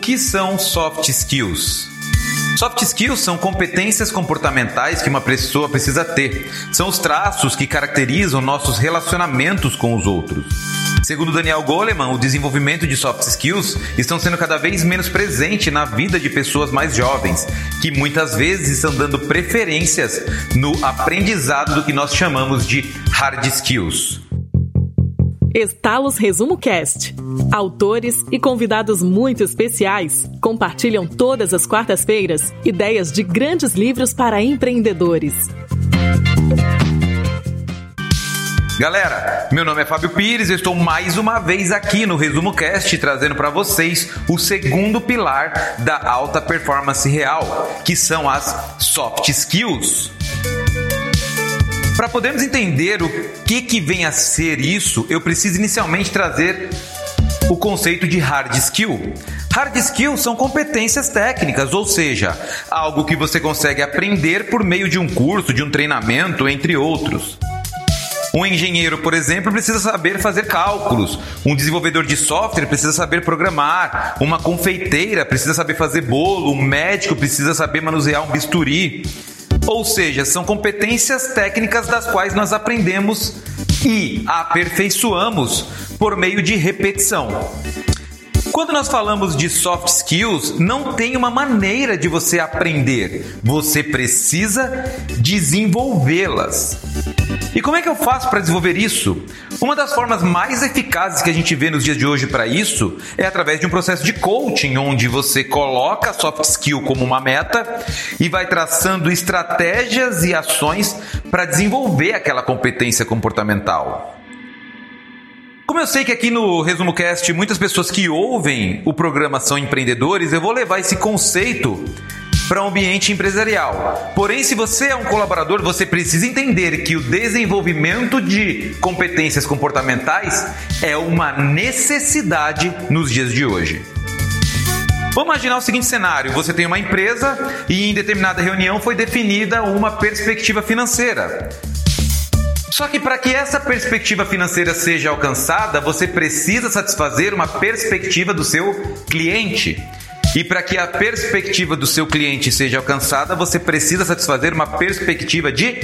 Que são soft skills? Soft skills são competências comportamentais que uma pessoa precisa ter. São os traços que caracterizam nossos relacionamentos com os outros. Segundo Daniel Goleman, o desenvolvimento de soft skills estão sendo cada vez menos presente na vida de pessoas mais jovens, que muitas vezes estão dando preferências no aprendizado do que nós chamamos de hard skills. Estalos Resumo Cast. Autores e convidados muito especiais compartilham todas as quartas-feiras ideias de grandes livros para empreendedores. Galera, meu nome é Fábio Pires, eu estou mais uma vez aqui no Resumo Cast trazendo para vocês o segundo pilar da alta performance real, que são as soft skills. Para podermos entender o que, que vem a ser isso, eu preciso inicialmente trazer o conceito de hard skill. Hard skills são competências técnicas, ou seja, algo que você consegue aprender por meio de um curso, de um treinamento, entre outros. Um engenheiro, por exemplo, precisa saber fazer cálculos. Um desenvolvedor de software precisa saber programar. Uma confeiteira precisa saber fazer bolo. Um médico precisa saber manusear um bisturi. Ou seja, são competências técnicas das quais nós aprendemos e aperfeiçoamos por meio de repetição. Quando nós falamos de soft skills, não tem uma maneira de você aprender, você precisa desenvolvê-las. E como é que eu faço para desenvolver isso? Uma das formas mais eficazes que a gente vê nos dias de hoje para isso é através de um processo de coaching, onde você coloca a soft skill como uma meta e vai traçando estratégias e ações para desenvolver aquela competência comportamental. Como eu sei que aqui no Resumo Cast muitas pessoas que ouvem o programa são empreendedores, eu vou levar esse conceito para um ambiente empresarial. Porém, se você é um colaborador, você precisa entender que o desenvolvimento de competências comportamentais é uma necessidade nos dias de hoje. Vamos imaginar o seguinte cenário: você tem uma empresa e em determinada reunião foi definida uma perspectiva financeira. Só que para que essa perspectiva financeira seja alcançada, você precisa satisfazer uma perspectiva do seu cliente. E para que a perspectiva do seu cliente seja alcançada, você precisa satisfazer uma perspectiva de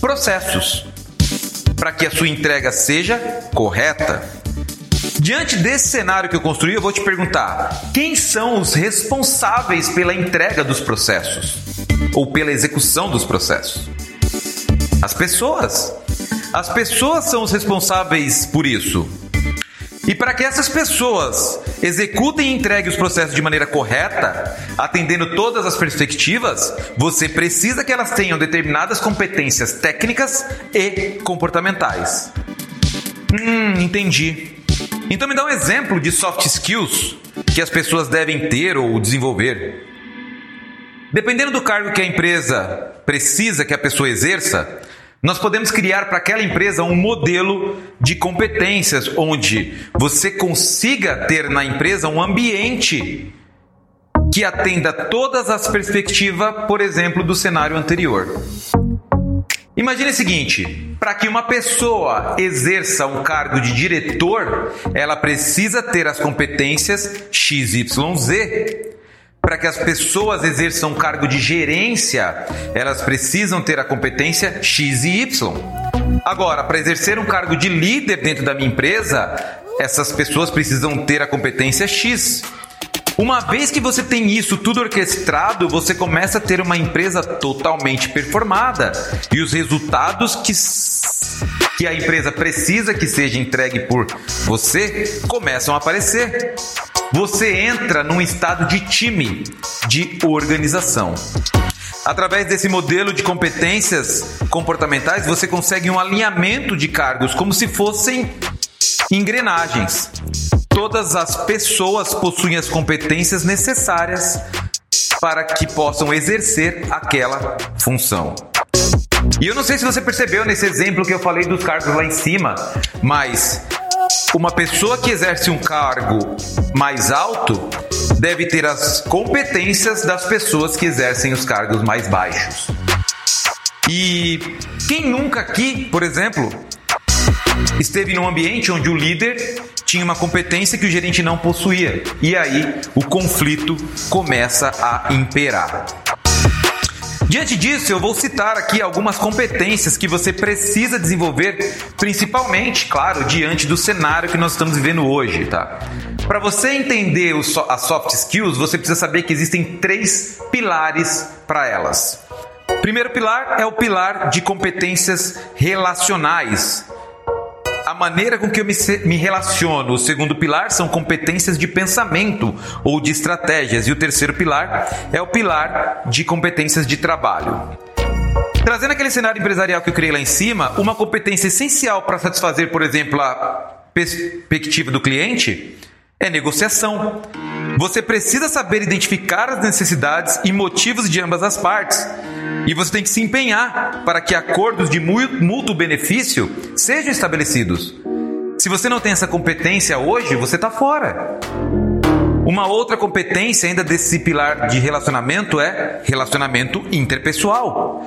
processos. Para que a sua entrega seja correta. Diante desse cenário que eu construí, eu vou te perguntar: quem são os responsáveis pela entrega dos processos? Ou pela execução dos processos? As pessoas. As pessoas são os responsáveis por isso. E para que essas pessoas executem e entreguem os processos de maneira correta, atendendo todas as perspectivas, você precisa que elas tenham determinadas competências técnicas e comportamentais. Hum, entendi. Então me dá um exemplo de soft skills que as pessoas devem ter ou desenvolver. Dependendo do cargo que a empresa precisa que a pessoa exerça, nós podemos criar para aquela empresa um modelo de competências onde você consiga ter na empresa um ambiente que atenda todas as perspectivas, por exemplo, do cenário anterior. Imagine o seguinte: para que uma pessoa exerça um cargo de diretor, ela precisa ter as competências XYZ para que as pessoas exerçam um cargo de gerência, elas precisam ter a competência X e Y. Agora, para exercer um cargo de líder dentro da minha empresa, essas pessoas precisam ter a competência X. Uma vez que você tem isso tudo orquestrado, você começa a ter uma empresa totalmente performada e os resultados que, que a empresa precisa que seja entregue por você começam a aparecer você entra num estado de time, de organização. Através desse modelo de competências comportamentais, você consegue um alinhamento de cargos como se fossem engrenagens. Todas as pessoas possuem as competências necessárias para que possam exercer aquela função. E eu não sei se você percebeu nesse exemplo que eu falei dos cargos lá em cima, mas uma pessoa que exerce um cargo mais alto deve ter as competências das pessoas que exercem os cargos mais baixos. E quem nunca aqui, por exemplo, esteve num ambiente onde o líder tinha uma competência que o gerente não possuía. E aí o conflito começa a imperar. Diante disso, eu vou citar aqui algumas competências que você precisa desenvolver, principalmente, claro, diante do cenário que nós estamos vivendo hoje, tá? Para você entender as soft skills, você precisa saber que existem três pilares para elas. Primeiro pilar é o pilar de competências relacionais a maneira com que eu me, me relaciono. O segundo pilar são competências de pensamento ou de estratégias. E o terceiro pilar é o pilar de competências de trabalho. Trazendo aquele cenário empresarial que eu criei lá em cima, uma competência essencial para satisfazer, por exemplo, a perspectiva do cliente é negociação. Você precisa saber identificar as necessidades e motivos de ambas as partes e você tem que se empenhar para que acordos de mútuo benefício sejam estabelecidos. Se você não tem essa competência hoje, você está fora. Uma outra competência ainda desse pilar de relacionamento é relacionamento interpessoal.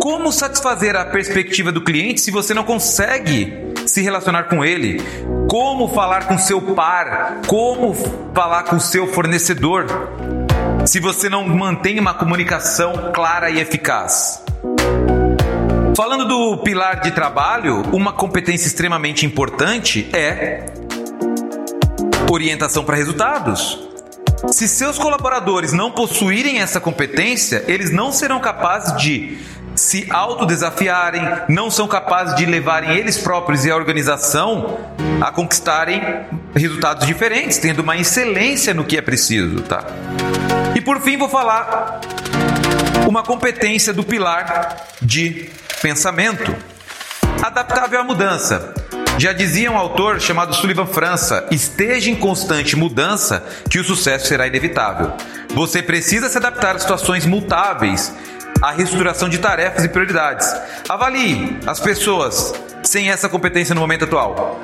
Como satisfazer a perspectiva do cliente se você não consegue se relacionar com ele? Como falar com seu par? Como falar com seu fornecedor? Se você não mantém uma comunicação clara e eficaz. Falando do pilar de trabalho, uma competência extremamente importante é orientação para resultados. Se seus colaboradores não possuírem essa competência, eles não serão capazes de se autodesafiarem, não são capazes de levarem eles próprios e a organização a conquistarem resultados diferentes, tendo uma excelência no que é preciso, tá? Por fim, vou falar uma competência do pilar de pensamento adaptável à mudança. Já dizia um autor chamado Sullivan França: esteja em constante mudança que o sucesso será inevitável. Você precisa se adaptar a situações mutáveis, à reestruturação de tarefas e prioridades. Avalie as pessoas sem essa competência no momento atual.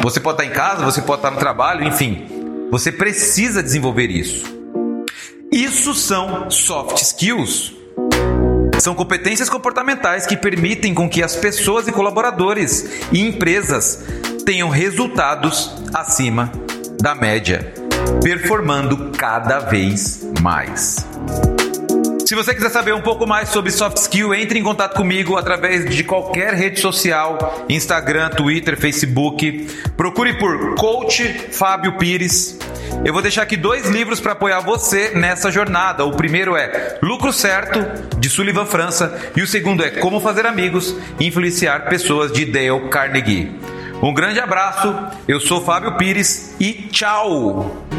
Você pode estar em casa, você pode estar no trabalho, enfim. Você precisa desenvolver isso. Isso são soft skills. São competências comportamentais que permitem com que as pessoas e colaboradores e empresas tenham resultados acima da média, performando cada vez mais. Se você quiser saber um pouco mais sobre soft skill, entre em contato comigo através de qualquer rede social, Instagram, Twitter, Facebook. Procure por Coach Fábio Pires. Eu vou deixar aqui dois livros para apoiar você nessa jornada. O primeiro é Lucro Certo, de Sullivan França, e o segundo é Como Fazer Amigos e Influenciar Pessoas, de Dale Carnegie. Um grande abraço, eu sou Fábio Pires e tchau!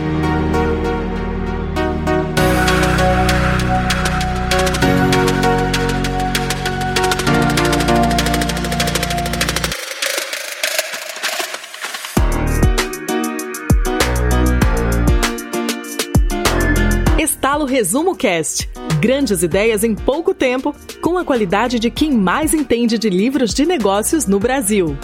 Resumo Cast. Grandes ideias em pouco tempo, com a qualidade de quem mais entende de livros de negócios no Brasil.